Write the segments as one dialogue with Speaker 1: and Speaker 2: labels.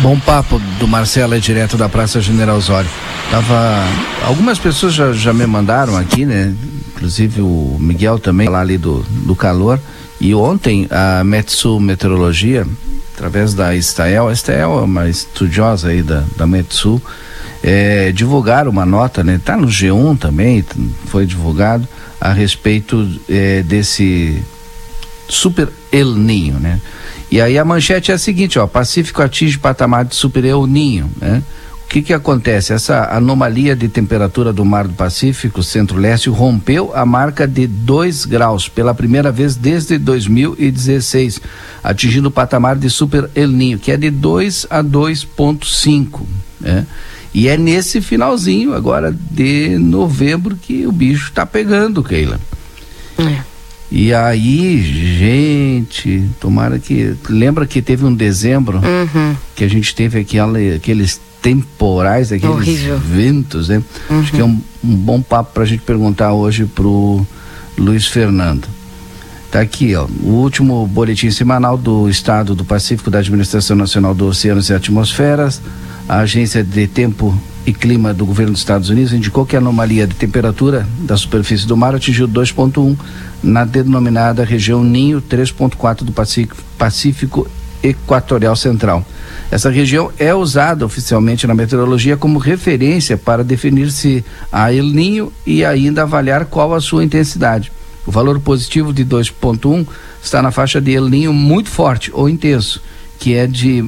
Speaker 1: Bom papo do Marcelo é direto da Praça General Osório. Tava algumas pessoas já, já me mandaram aqui, né? Inclusive o Miguel também lá ali do, do calor. E ontem a Metsu Meteorologia, através da Estael, a Estael é uma estudiosa aí da, da Metsu, é, divulgaram uma nota, né? Tá no G1 também, foi divulgado a respeito é, desse super El Ninho, né? E aí a manchete é a seguinte, ó, Pacífico atinge patamar de super El Ninho, né? O que que acontece? Essa anomalia de temperatura do Mar do Pacífico, Centro-Leste, rompeu a marca de 2 graus pela primeira vez desde 2016, atingindo o patamar de super El Ninho, que é de 2 a 2.5, né? E é nesse finalzinho agora de novembro que o bicho está pegando, Keila. E aí, gente, tomara que. Lembra que teve um dezembro
Speaker 2: uhum.
Speaker 1: que a gente teve aquela, aqueles temporais, aqueles
Speaker 2: Horrível.
Speaker 1: ventos, né?
Speaker 2: Uhum.
Speaker 1: Acho que é um, um bom papo para a gente perguntar hoje pro Luiz Fernando. Tá aqui, ó, o último boletim semanal do Estado do Pacífico da Administração Nacional do Oceanos e Atmosferas. A Agência de Tempo e Clima do Governo dos Estados Unidos indicou que a anomalia de temperatura da superfície do mar atingiu 2,1 na denominada região Ninho 3,4 do Pacífico, Equatorial Central. Essa região é usada oficialmente na meteorologia como referência para definir se há El Ninho e ainda avaliar qual a sua intensidade. O valor positivo de 2,1 está na faixa de El Ninho muito forte ou intenso, que é de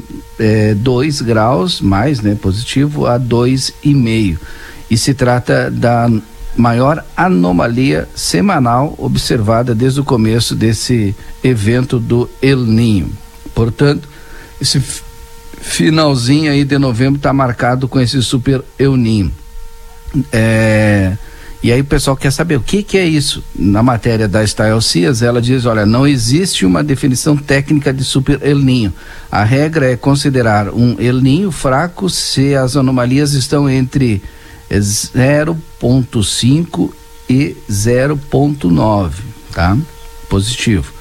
Speaker 1: 2 é, graus mais né, positivo a 2,5. E se trata da maior anomalia semanal observada desde o começo desse evento do El Ninho. Portanto, esse finalzinho aí de novembro está marcado com esse super El Ninho. É, e aí o pessoal quer saber o que, que é isso. Na matéria da Style ela diz, olha, não existe uma definição técnica de super El Ninho. A regra é considerar um El Ninho fraco se as anomalias estão entre 0.5 e 0.9, tá? Positivo.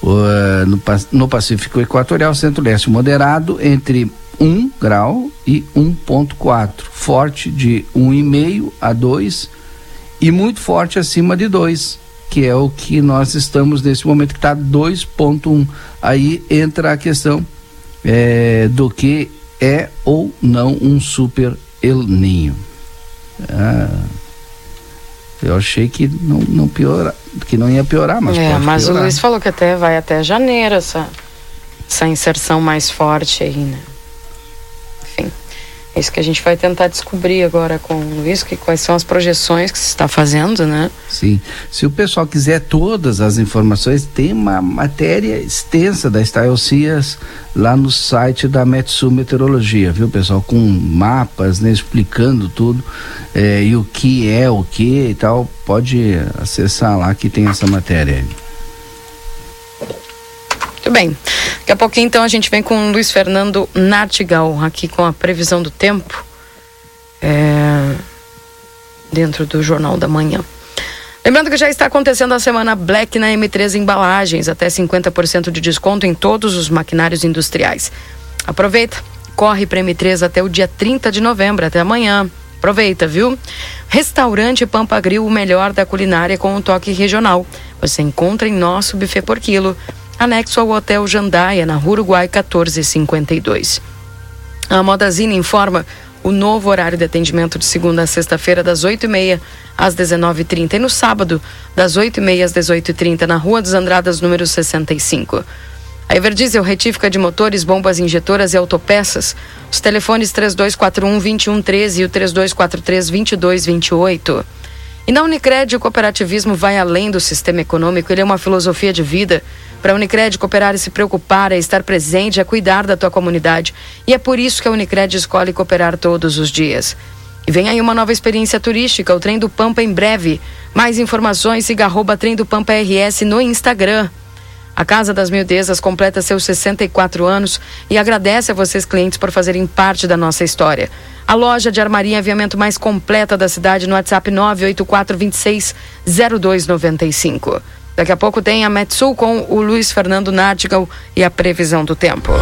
Speaker 1: Uh, no, no Pacífico Equatorial, Centro-Leste moderado entre 1 grau e 1.4, forte de 1,5 a 2 e muito forte acima de 2, que é o que nós estamos nesse momento que está 2.1. Aí entra a questão é, do que é ou não um super El Ninho. Ah, eu achei que não, não piora, que não ia piorar, mas
Speaker 2: é, mas
Speaker 1: piorar.
Speaker 2: o Luiz falou que até vai até janeiro essa, essa inserção mais forte aí, né? É isso que a gente vai tentar descobrir agora com o Luiz, que quais são as projeções que se está fazendo, né?
Speaker 1: Sim. Se o pessoal quiser todas as informações, tem uma matéria extensa da Style Cias lá no site da Metsu Meteorologia, viu, pessoal? Com mapas, né, explicando tudo é, e o que é o que e tal. Pode acessar lá que tem essa matéria.
Speaker 2: Muito bem. Daqui a pouquinho, então, a gente vem com o Luiz Fernando Nartigal, aqui com a previsão do tempo, é, dentro do Jornal da Manhã. Lembrando que já está acontecendo a semana Black na M3 Embalagens, até 50% de desconto em todos os maquinários industriais. Aproveita, corre para M3 até o dia 30 de novembro, até amanhã. Aproveita, viu? Restaurante Pampa Grill, o melhor da culinária com um toque regional. Você encontra em nosso buffet por quilo, anexo ao Hotel Jandaia, na Rua Uruguai 1452. A Modazine informa o novo horário de atendimento de segunda a sexta-feira, das 8h30 às 19h30 e no sábado, das 8h30 às 18h30, na Rua dos Andradas, número 65. A Everdiesel retífica de motores, bombas injetoras e autopeças. Os telefones 3241-2113 e o 3243-2228. E na Unicred, o cooperativismo vai além do sistema econômico, ele é uma filosofia de vida. Para a Unicred, cooperar e se preocupar é estar presente, é cuidar da tua comunidade. E é por isso que a Unicred escolhe cooperar todos os dias. E vem aí uma nova experiência turística, o Trem do Pampa em breve. Mais informações, siga arroba Trem do Pampa RS no Instagram. A Casa das Mildezas completa seus 64 anos e agradece a vocês, clientes, por fazerem parte da nossa história. A loja de armaria e aviamento mais completa da cidade no WhatsApp 984260295. Daqui a pouco tem a Metsul com o Luiz Fernando Nartigal e a previsão do tempo.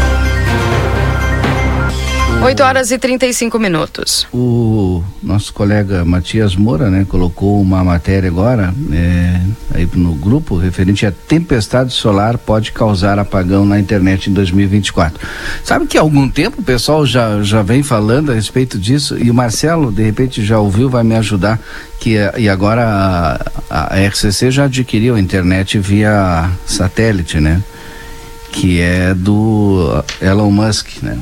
Speaker 2: 8 horas e 35 minutos.
Speaker 1: O nosso colega Matias Moura, né, colocou uma matéria agora é, aí no grupo referente a tempestade solar pode causar apagão na internet em 2024. Sabe que há algum tempo o pessoal já, já vem falando a respeito disso e o Marcelo, de repente, já ouviu, vai me ajudar. Que, e agora a, a RCC já adquiriu a internet via satélite, né? Que é do Elon Musk, né?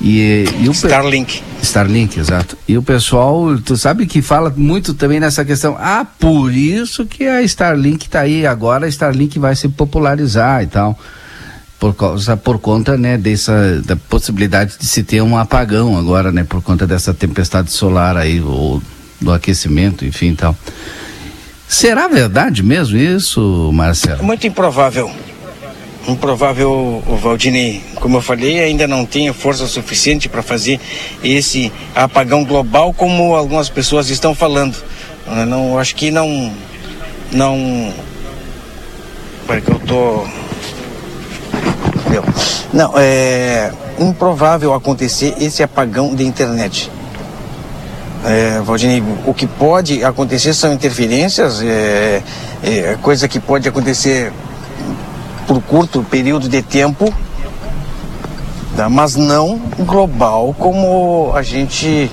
Speaker 3: E, e o Starlink.
Speaker 1: Starlink, exato. E o pessoal, tu sabe que fala muito também nessa questão. Ah, por isso que a Starlink está aí agora, a Starlink vai se popularizar e tal. Por causa, por conta, né, dessa da possibilidade de se ter um apagão agora, né, por conta dessa tempestade solar aí ou do aquecimento, enfim, tal. Será verdade mesmo isso, Marcelo?
Speaker 3: Muito improvável improvável o Valdini, como eu falei, ainda não tem força suficiente para fazer esse apagão global como algumas pessoas estão falando. Eu não acho que não não para que eu tô não é improvável acontecer esse apagão de internet. É, Valdini, o que pode acontecer são interferências, é, é, coisa que pode acontecer por curto período de tempo, tá? mas não global como a gente,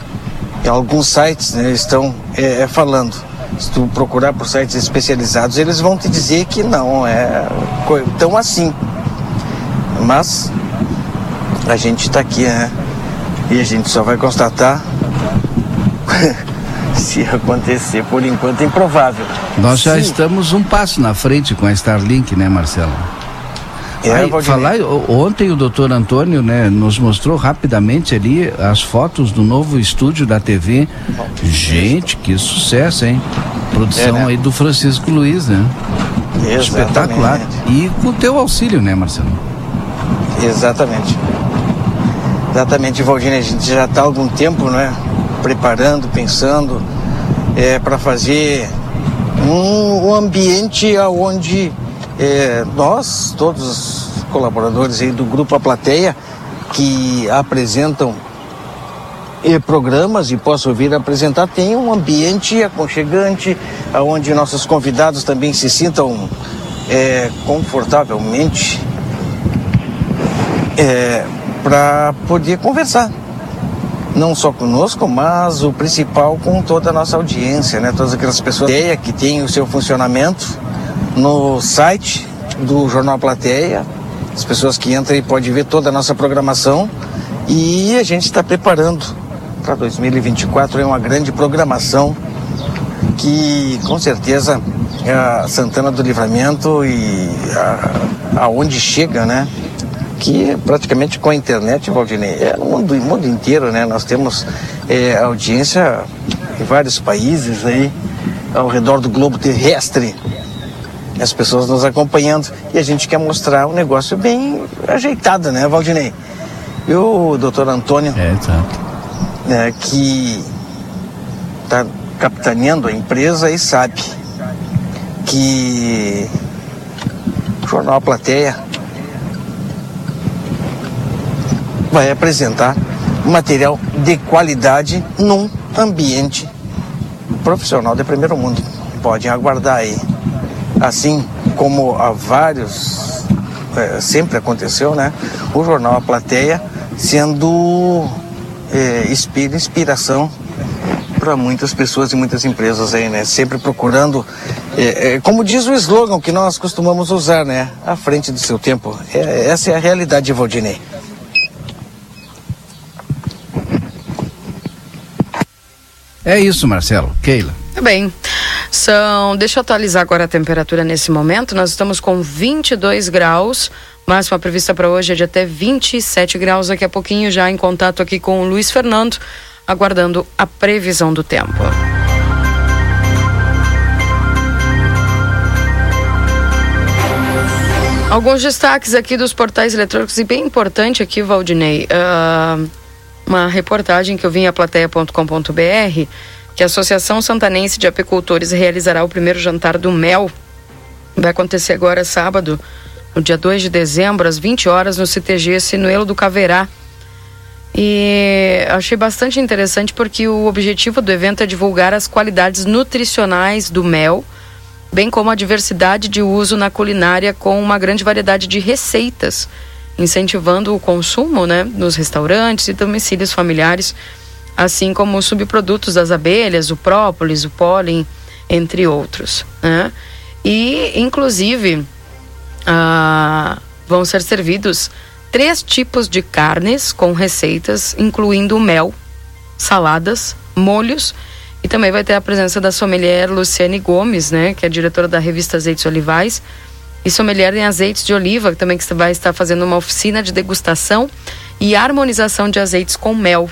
Speaker 3: alguns sites né, estão é, é, falando. Se tu procurar por sites especializados, eles vão te dizer que não é tão assim. Mas a gente está aqui, né? E a gente só vai constatar se acontecer. Por enquanto é improvável.
Speaker 1: Nós já Sim. estamos um passo na frente com a Starlink, né, Marcelo? É, Aí, falar, ontem o doutor Antônio né, nos mostrou rapidamente ali as fotos do novo estúdio da TV. Gente, que sucesso, hein? Produção é, né? aí do Francisco Luiz, né? Exatamente. Espetacular. E com o teu auxílio, né, Marcelo?
Speaker 3: Exatamente. Exatamente, Valdine, a gente já está há algum tempo, né? Preparando, pensando é, para fazer um, um ambiente onde é, nós, todos os colaboradores aí do Grupo A Plateia, que apresentam e programas e posso vir apresentar, tem um ambiente aconchegante, onde nossos convidados também se sintam é, confortavelmente é, para poder conversar. Não só conosco, mas o principal com toda a nossa audiência, né? Todas aquelas pessoas que têm o seu funcionamento no site do Jornal Plateia. As pessoas que entram e podem ver toda a nossa programação. E a gente está preparando para 2024 é uma grande programação que com certeza é a Santana do Livramento e a, aonde chega, né? Que praticamente com a internet, Valdinei, é no mundo, mundo inteiro, né? Nós temos é, audiência em vários países aí, ao redor do globo terrestre as pessoas nos acompanhando e a gente quer mostrar um negócio bem ajeitado, né, Valdinei? E o doutor Antônio,
Speaker 1: é.
Speaker 3: Né, que está capitaneando a empresa e sabe que o Jornal a Plateia vai apresentar material de qualidade num ambiente profissional de primeiro mundo. Podem aguardar aí assim como há vários, é, sempre aconteceu, né? O jornal A Plateia sendo é, inspiração para muitas pessoas e muitas empresas aí, né? Sempre procurando, é, é, como diz o slogan que nós costumamos usar, né? À frente do seu tempo. É, essa é a realidade, Valdinei.
Speaker 1: É isso, Marcelo. Keila.
Speaker 2: Tá bem. São, deixa eu atualizar agora a temperatura nesse momento. Nós estamos com 22 graus. Máxima prevista para hoje é de até 27 graus. Daqui a pouquinho, já em contato aqui com o Luiz Fernando, aguardando a previsão do tempo. Alguns destaques aqui dos portais eletrônicos e bem importante aqui, Valdinei. Uh, uma reportagem que eu vi em aplateia.com.br que a Associação Santanense de Apicultores realizará o primeiro jantar do mel. Vai acontecer agora sábado, no dia 2 de dezembro, às 20 horas, no CTG Sinuelo do Caverá. E achei bastante interessante porque o objetivo do evento é divulgar as qualidades nutricionais do mel, bem como a diversidade de uso na culinária com uma grande variedade de receitas, incentivando o consumo né, nos restaurantes e domicílios familiares, assim como os subprodutos das abelhas, o própolis, o pólen, entre outros. Né? E, inclusive, ah, vão ser servidos três tipos de carnes com receitas, incluindo mel, saladas, molhos e também vai ter a presença da sommelier Luciane Gomes, né, que é diretora da revista Azeites Olivais, e sommelier em azeites de oliva, também que vai estar fazendo uma oficina de degustação e harmonização de azeites com mel.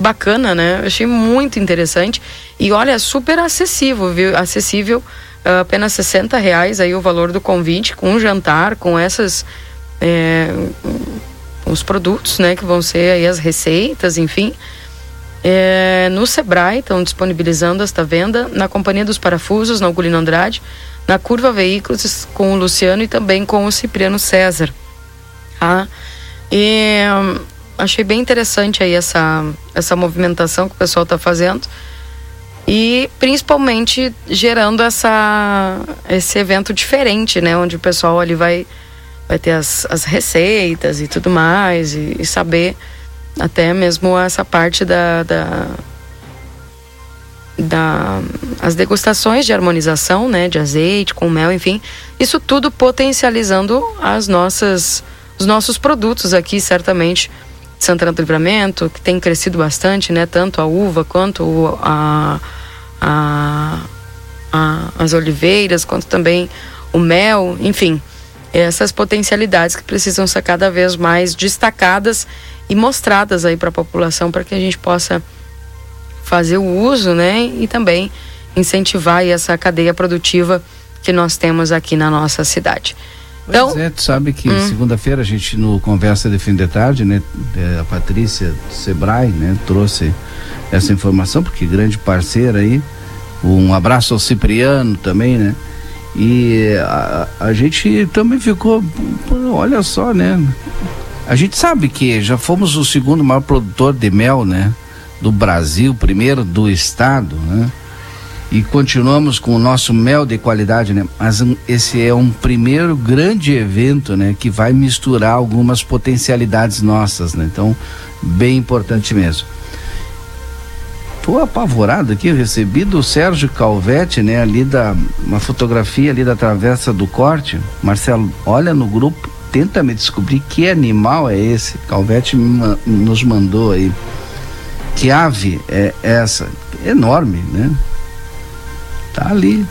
Speaker 2: Bacana, né? Eu achei muito interessante e olha, super acessível, viu? Acessível, uh, apenas 60 reais aí o valor do convite, com um jantar, com essas é, os produtos, né, que vão ser aí as receitas, enfim. É, no Sebrae estão disponibilizando esta venda na Companhia dos Parafusos, na Ugolino Andrade, na Curva Veículos com o Luciano e também com o Cipriano César. Tá? E achei bem interessante aí essa, essa movimentação que o pessoal está fazendo. E principalmente gerando essa, esse evento diferente, né, onde o pessoal ali vai vai ter as, as receitas e tudo mais, e, e saber até mesmo essa parte da, da, da, as degustações de harmonização, né, de azeite com mel, enfim, isso tudo potencializando as nossas, os nossos produtos aqui, certamente. Santana do Livramento, que tem crescido bastante, né, tanto a uva quanto a, a, a as oliveiras, quanto também o mel, enfim essas potencialidades que precisam ser cada vez mais destacadas e mostradas aí para a população para que a gente possa fazer o uso, né, e também incentivar essa cadeia produtiva que nós temos aqui na nossa cidade.
Speaker 1: Então, pois é, tu sabe que hum. segunda-feira a gente no Conversa de Fim de Tarde, né, é, a Patrícia Sebrae, né, trouxe essa informação, porque grande parceira aí, um abraço ao Cipriano também, né, e a, a gente também ficou, olha só, né? A gente sabe que já fomos o segundo maior produtor de mel, né? Do Brasil, primeiro do estado, né? E continuamos com o nosso mel de qualidade, né? Mas esse é um primeiro grande evento, né? Que vai misturar algumas potencialidades nossas, né? Então, bem importante mesmo. Tô apavorado aqui, recebi do Sérgio Calvete, né, ali da uma fotografia ali da travessa do corte. Marcelo, olha no grupo, tenta me descobrir que animal é esse. Calvete me, nos mandou aí. Que ave é essa? Enorme, né? Tá ali.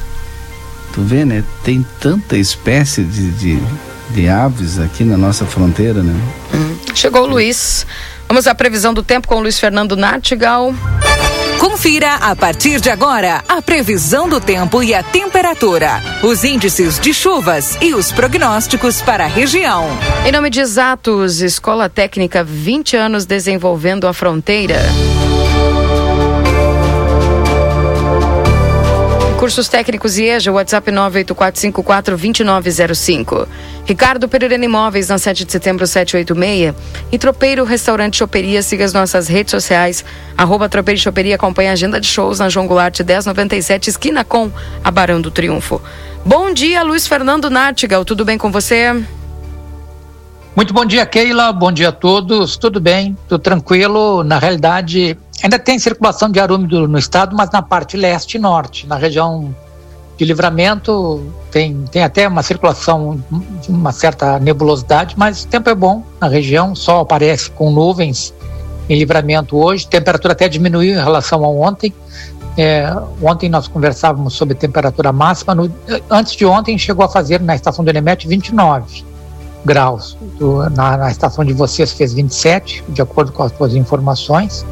Speaker 1: Tu vê, né? Tem tanta espécie de, de, de aves aqui na nossa fronteira, né?
Speaker 2: Hum. Chegou o Luiz. Vamos à previsão do tempo com o Luiz Fernando Nartigal.
Speaker 4: Confira a partir de agora a previsão do tempo e a temperatura, os índices de chuvas e os prognósticos para a região.
Speaker 2: Em nome de Exatos, Escola Técnica 20 anos desenvolvendo a fronteira. Cursos técnicos IEJA, WhatsApp 984542905. Ricardo Pereira Imóveis, na 7 de setembro 786. E Tropeiro Restaurante Choperia, siga as nossas redes sociais. Arroba Tropeiro Choperia, acompanha a agenda de shows na João Goulart 1097, esquina com a Barão do Triunfo. Bom dia, Luiz Fernando Nartigal, tudo bem com você?
Speaker 5: Muito bom dia, Keila. Bom dia a todos. Tudo bem, tudo tranquilo. Na realidade, Ainda tem circulação de ar úmido no estado, mas na parte leste e norte. Na região de livramento tem, tem até uma circulação de uma certa nebulosidade, mas o tempo é bom na região, sol aparece com nuvens em livramento hoje, temperatura até diminuiu em relação a ontem. É, ontem nós conversávamos sobre temperatura máxima, no, antes de ontem chegou a fazer na estação do Enemet 29 graus. Do, na, na estação de vocês fez 27, de acordo com as suas informações.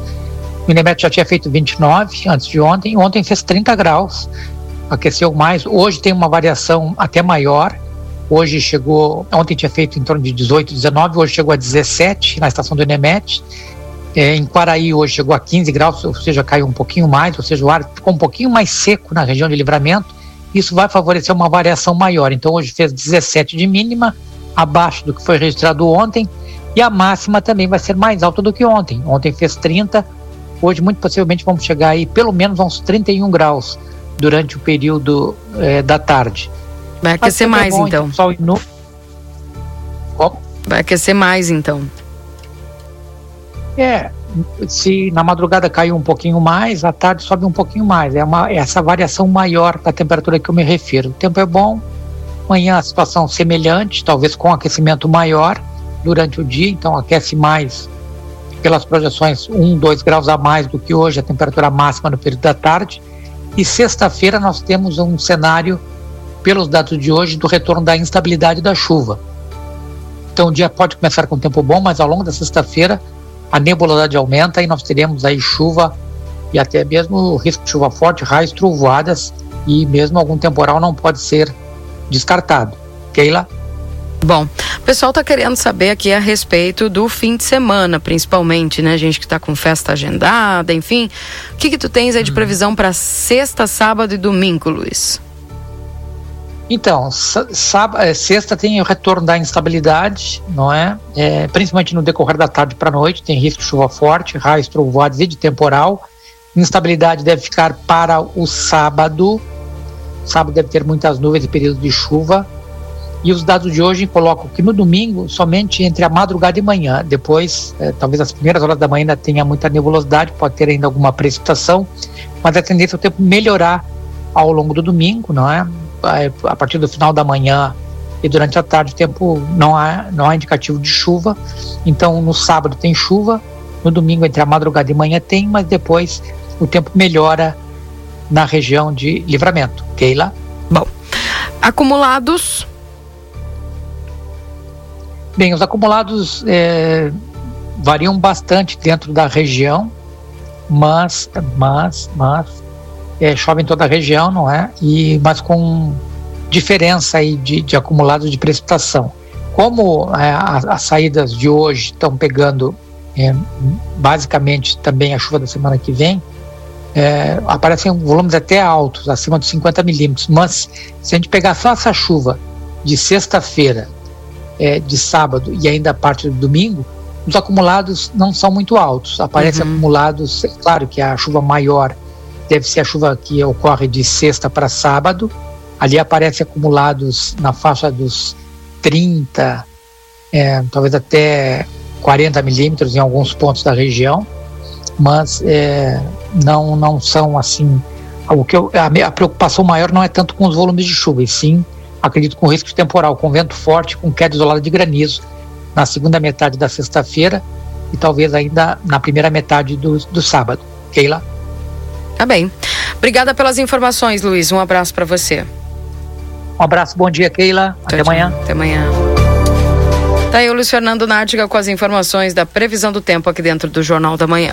Speaker 5: O Inemet já tinha feito 29 antes de ontem, ontem fez 30 graus, aqueceu mais. Hoje tem uma variação até maior. Hoje chegou, ontem tinha feito em torno de 18, 19, hoje chegou a 17 na estação do Enemet. É, em Quaraí hoje chegou a 15 graus, ou seja, caiu um pouquinho mais, ou seja, o ar ficou um pouquinho mais seco na região de livramento. Isso vai favorecer uma variação maior. Então hoje fez 17 de mínima, abaixo do que foi registrado ontem E a máxima também vai ser mais alta do que ontem. Ontem fez 30, hoje muito possivelmente vamos chegar aí pelo menos a uns 31 graus durante o período é, da tarde.
Speaker 2: Vai aquecer é mais, bom, então. Sol no... Vai aquecer mais, então.
Speaker 5: É, se na madrugada caiu um pouquinho mais, à tarde sobe um pouquinho mais. É, uma, é essa variação maior da temperatura que eu me refiro. O tempo é bom, amanhã a situação semelhante, talvez com aquecimento maior durante o dia, então aquece mais pelas projeções 1, 2 graus a mais do que hoje, a temperatura máxima no período da tarde. E sexta-feira nós temos um cenário, pelos dados de hoje, do retorno da instabilidade da chuva. Então o dia pode começar com tempo bom, mas ao longo da sexta-feira a nebulosidade aumenta e nós teremos aí chuva e até mesmo risco de chuva forte, raios, trovoadas e mesmo algum temporal não pode ser descartado. Keila?
Speaker 2: Bom, pessoal está querendo saber aqui a respeito do fim de semana, principalmente, né? Gente que está com festa agendada, enfim. O que que tu tens aí de hum. previsão para sexta, sábado e domingo, Luiz?
Speaker 5: Então, sábado, é, sexta tem o retorno da instabilidade, não é? é principalmente no decorrer da tarde para a noite, tem risco de chuva forte, raios, trovoadas e de temporal. Instabilidade deve ficar para o sábado. Sábado deve ter muitas nuvens e períodos de chuva. E os dados de hoje colocam que no domingo, somente entre a madrugada e manhã, depois, é, talvez as primeiras horas da manhã ainda tenha muita nebulosidade, pode ter ainda alguma precipitação, mas a tendência é o tempo melhorar ao longo do domingo, não é? a partir do final da manhã e durante a tarde o tempo não há, não há indicativo de chuva. Então no sábado tem chuva, no domingo entre a madrugada e manhã tem, mas depois o tempo melhora na região de livramento. Keila?
Speaker 2: Bom, acumulados.
Speaker 5: Bem, os acumulados é, variam bastante dentro da região, mas, mas, mas é, chove em toda a região, não é? E, mas com diferença aí de, de acumulado de precipitação. Como é, as, as, saídas de hoje estão pegando é, basicamente também a chuva da semana que vem, é, aparecem volumes até altos, acima de 50 milímetros. Mas se a gente pegar só essa chuva de sexta-feira, é, de sábado e ainda a parte do domingo, os acumulados não são muito altos. Aparecem uhum. acumulados, é claro que a chuva maior deve ser a chuva que ocorre de sexta para sábado. Ali aparece acumulados na faixa dos 30, é, talvez até 40 milímetros em alguns pontos da região, mas é, não, não são assim. O que eu, a, a preocupação maior não é tanto com os volumes de chuva, e sim, acredito, com risco de temporal, com vento forte, com queda isolada de granizo na segunda metade da sexta-feira e talvez ainda na primeira metade do, do sábado. Keila?
Speaker 2: Tá bem. Obrigada pelas informações, Luiz. Um abraço para você.
Speaker 5: Um abraço, bom dia, Keila. Até tchau, amanhã.
Speaker 2: Até amanhã. Tá aí o Luiz Fernando Nártiga com as informações da previsão do tempo aqui dentro do Jornal da Manhã.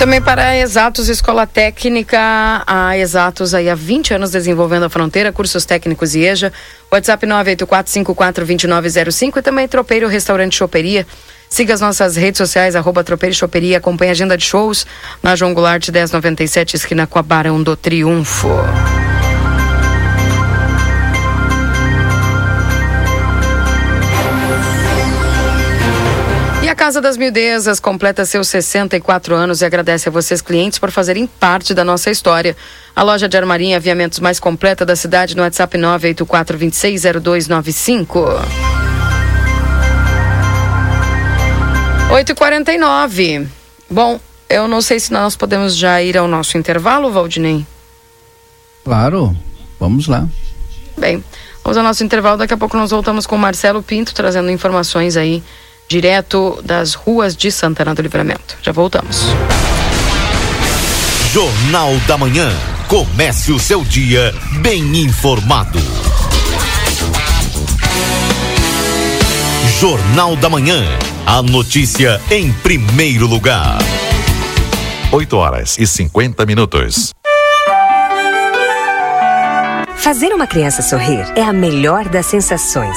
Speaker 2: Também para a Exatos Escola Técnica, a Exatos aí há 20 anos desenvolvendo a fronteira, cursos técnicos e EJA, WhatsApp 984542905 e também Tropeiro Restaurante Choperia. Siga as nossas redes sociais, arroba Tropeiro Choperia, acompanhe a agenda de shows na João Goulart 1097, esquina com a Barão do Triunfo. Casa das Mildezas completa seus 64 anos e agradece a vocês, clientes, por fazerem parte da nossa história. A loja de armarinha e aviamentos mais completa da cidade no WhatsApp 984260295. 8h49. Bom, eu não sei se nós podemos já ir ao nosso intervalo, Valdinei.
Speaker 1: Claro, vamos lá.
Speaker 2: Bem, vamos ao nosso intervalo. Daqui a pouco nós voltamos com o Marcelo Pinto trazendo informações aí direto das ruas de Santana do Livramento. Já voltamos.
Speaker 6: Jornal da Manhã. Comece o seu dia bem informado.
Speaker 7: Jornal da Manhã. A notícia em primeiro lugar.
Speaker 6: 8 horas e 50 minutos.
Speaker 8: Fazer uma criança sorrir é a melhor das sensações.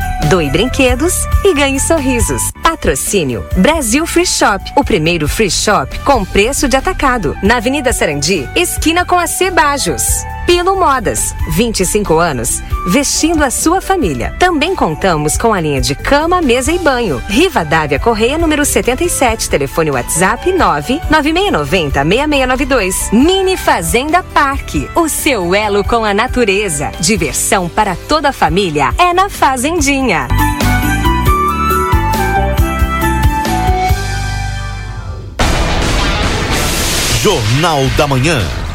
Speaker 8: doe brinquedos e ganhe sorrisos. Patrocínio Brasil Free Shop, o primeiro free shop com preço de atacado, na Avenida Sarandi, esquina com a Cebajos. Pilo Modas, 25 anos, vestindo a sua família. Também contamos com a linha de cama, mesa e banho. Riva Dávia Correia, número 77, telefone WhatsApp 99690 6692. Mini Fazenda Parque, o seu elo com a natureza. Diversão para toda a família é na Fazendinha.
Speaker 7: Jornal da Manhã.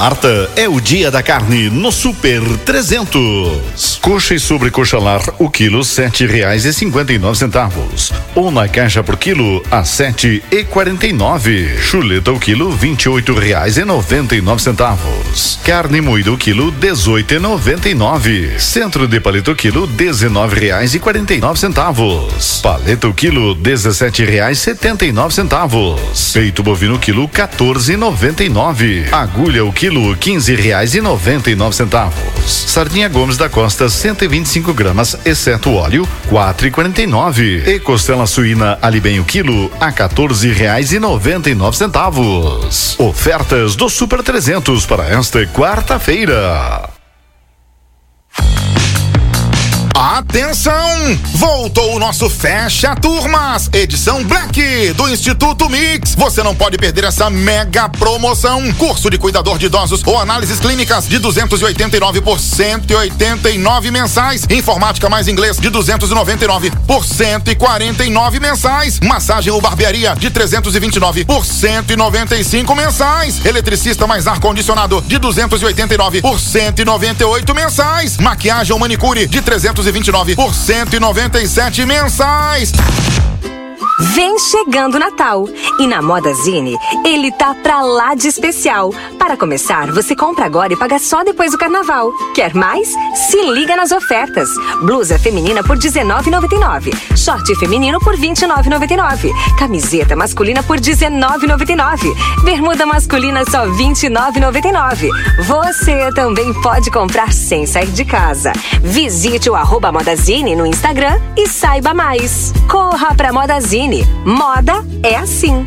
Speaker 7: Quarta é o dia da carne no Super 300. Coxa e sobrecoxa lar, o quilo sete reais e cinquenta e nove centavos. Ou na caixa por quilo a sete e quarenta e nove. Chuleta o quilo vinte e oito reais e noventa e nove centavos. Carne moída o quilo dezoito e noventa e nove. Centro de paleta o quilo dezenove reais e quarenta e nove centavos. Paleta o quilo dezessete reais setenta e nove centavos. Peito bovino quilo quatorze e noventa e nove. Agulha o quilo quinze reais e noventa e nove centavos. Sardinha Gomes da Costa 125 gramas, exceto óleo, quatro e quarenta e nove. E costela suína ali bem o quilo a quatorze reais e noventa e nove centavos. Ofertas do Super 300 para esta quarta-feira.
Speaker 9: Atenção! Voltou o nosso Fecha Turmas, edição Black do Instituto Mix. Você não pode perder essa mega promoção. Curso de cuidador de idosos ou análises clínicas de 289 por 189 mensais. Informática mais inglês de 299 por 149 mensais. Massagem ou barbearia de 329 por 195 mensais. Eletricista mais ar condicionado de 289 por 198 mensais. Maquiagem ou manicure de 329 por 197 mensais.
Speaker 8: Vem chegando o Natal e na Modazine ele tá pra lá de especial. Para começar, você compra agora e paga só depois do carnaval. Quer mais? Se liga nas ofertas. Blusa feminina por R$19,99. Short feminino por R$29,99. Camiseta masculina por R$19,99. Bermuda masculina só R$29,99. Você também pode comprar sem sair de casa. Visite o arroba Modazine no Instagram e saiba mais. Corra pra Modazine. Moda é assim.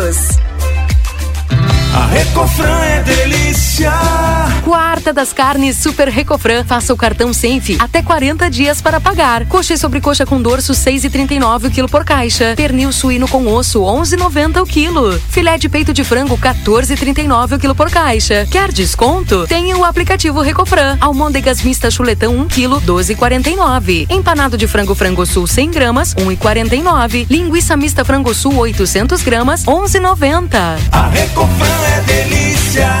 Speaker 8: News.
Speaker 10: A Recofran é delícia.
Speaker 11: Quarta das carnes Super Recofran. Faça o cartão Senf até 40 dias para pagar. Coxa e sobrecoxa com dorso 6,39 o quilo por caixa. Pernil suíno com osso 11,90 o quilo. Filé de peito de frango 14,39 o quilo por caixa. Quer desconto? Tem o aplicativo Recofran. Almôndegas mista chuletão 1 quilo 12,49. Empanado de frango frango sul 100 gramas 1,49. Linguiça mista frango sul 800 gramas 11,90.
Speaker 10: A Recofran é delícia.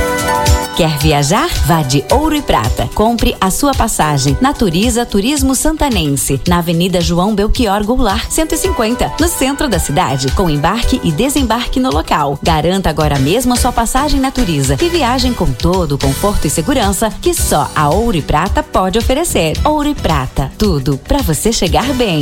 Speaker 12: Quer viajar? Vá de Ouro e Prata. Compre a sua passagem. Naturiza Turismo Santanense, na Avenida João Belchior Goulart, 150, no centro da cidade, com embarque e desembarque no local. Garanta agora mesmo a sua passagem Naturiza e viagem com todo o conforto e segurança que só a Ouro e Prata pode oferecer. Ouro e Prata, tudo para você chegar bem.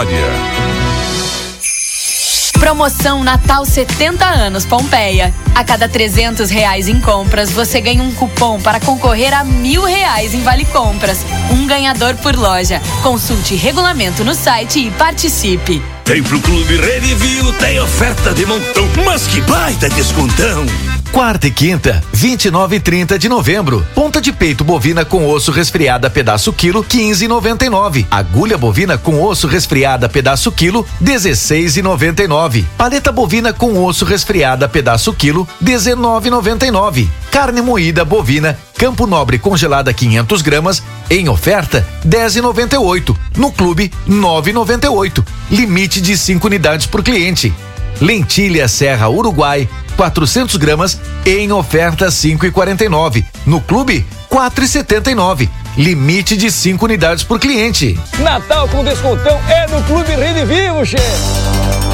Speaker 13: Promoção Natal 70 anos Pompeia. A cada 300 reais em compras, você ganha um cupom para concorrer a mil reais em vale compras. Um ganhador por loja. Consulte regulamento no site e participe.
Speaker 14: Vem pro Clube Redivio, tem oferta de montão, mas que baita descontão!
Speaker 15: Quarta e quinta, 29 e 30 de novembro. Ponta de peito bovina com osso resfriada pedaço quilo, 15,99. Agulha bovina com osso resfriada pedaço quilo, 16,99. Paleta bovina com osso resfriada pedaço quilo, 19,99. Carne moída bovina Campo Nobre congelada 500 gramas em oferta 10,98. No clube 9,98. Limite de 5 unidades por cliente. Lentilha Serra Uruguai 400 gramas em oferta 5,49. No clube 4,79. Limite de 5 unidades por cliente.
Speaker 16: Natal com descontão é no Clube Rede Vivo, chefe.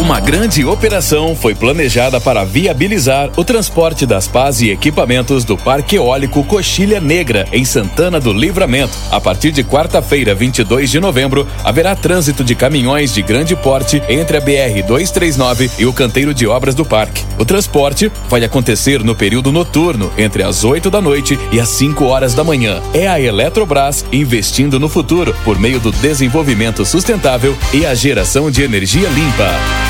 Speaker 17: Uma grande operação foi planejada para viabilizar o transporte das pás e equipamentos do Parque Eólico Coxilha Negra, em Santana do Livramento. A partir de quarta-feira, 22 de novembro, haverá trânsito de caminhões de grande porte entre a BR 239 e o canteiro de obras do parque. O transporte vai acontecer no período noturno, entre as 8 da noite e as 5 horas da manhã. É a Eletrobras investindo no futuro por meio do desenvolvimento sustentável e a geração de energia limpa.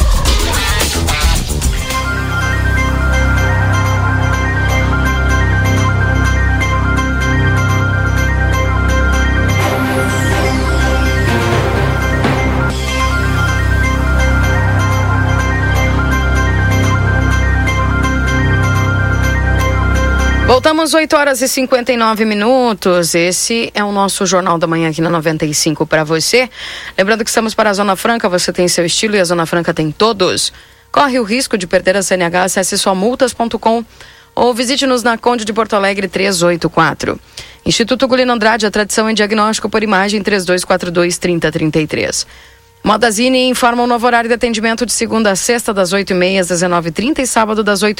Speaker 2: Voltamos 8 horas e 59 minutos. Esse é o nosso Jornal da Manhã aqui na 95 para você. Lembrando que estamos para a Zona Franca, você tem seu estilo e a Zona Franca tem todos. Corre o risco de perder a CNH, acesse somultas.com ou visite-nos na Conde de Porto Alegre 384. Instituto Gulino Andrade, a tradição em diagnóstico por imagem 3242 3033. Modazine informa o novo horário de atendimento de segunda a sexta, das 8h30 às 19h30 e sábado das 8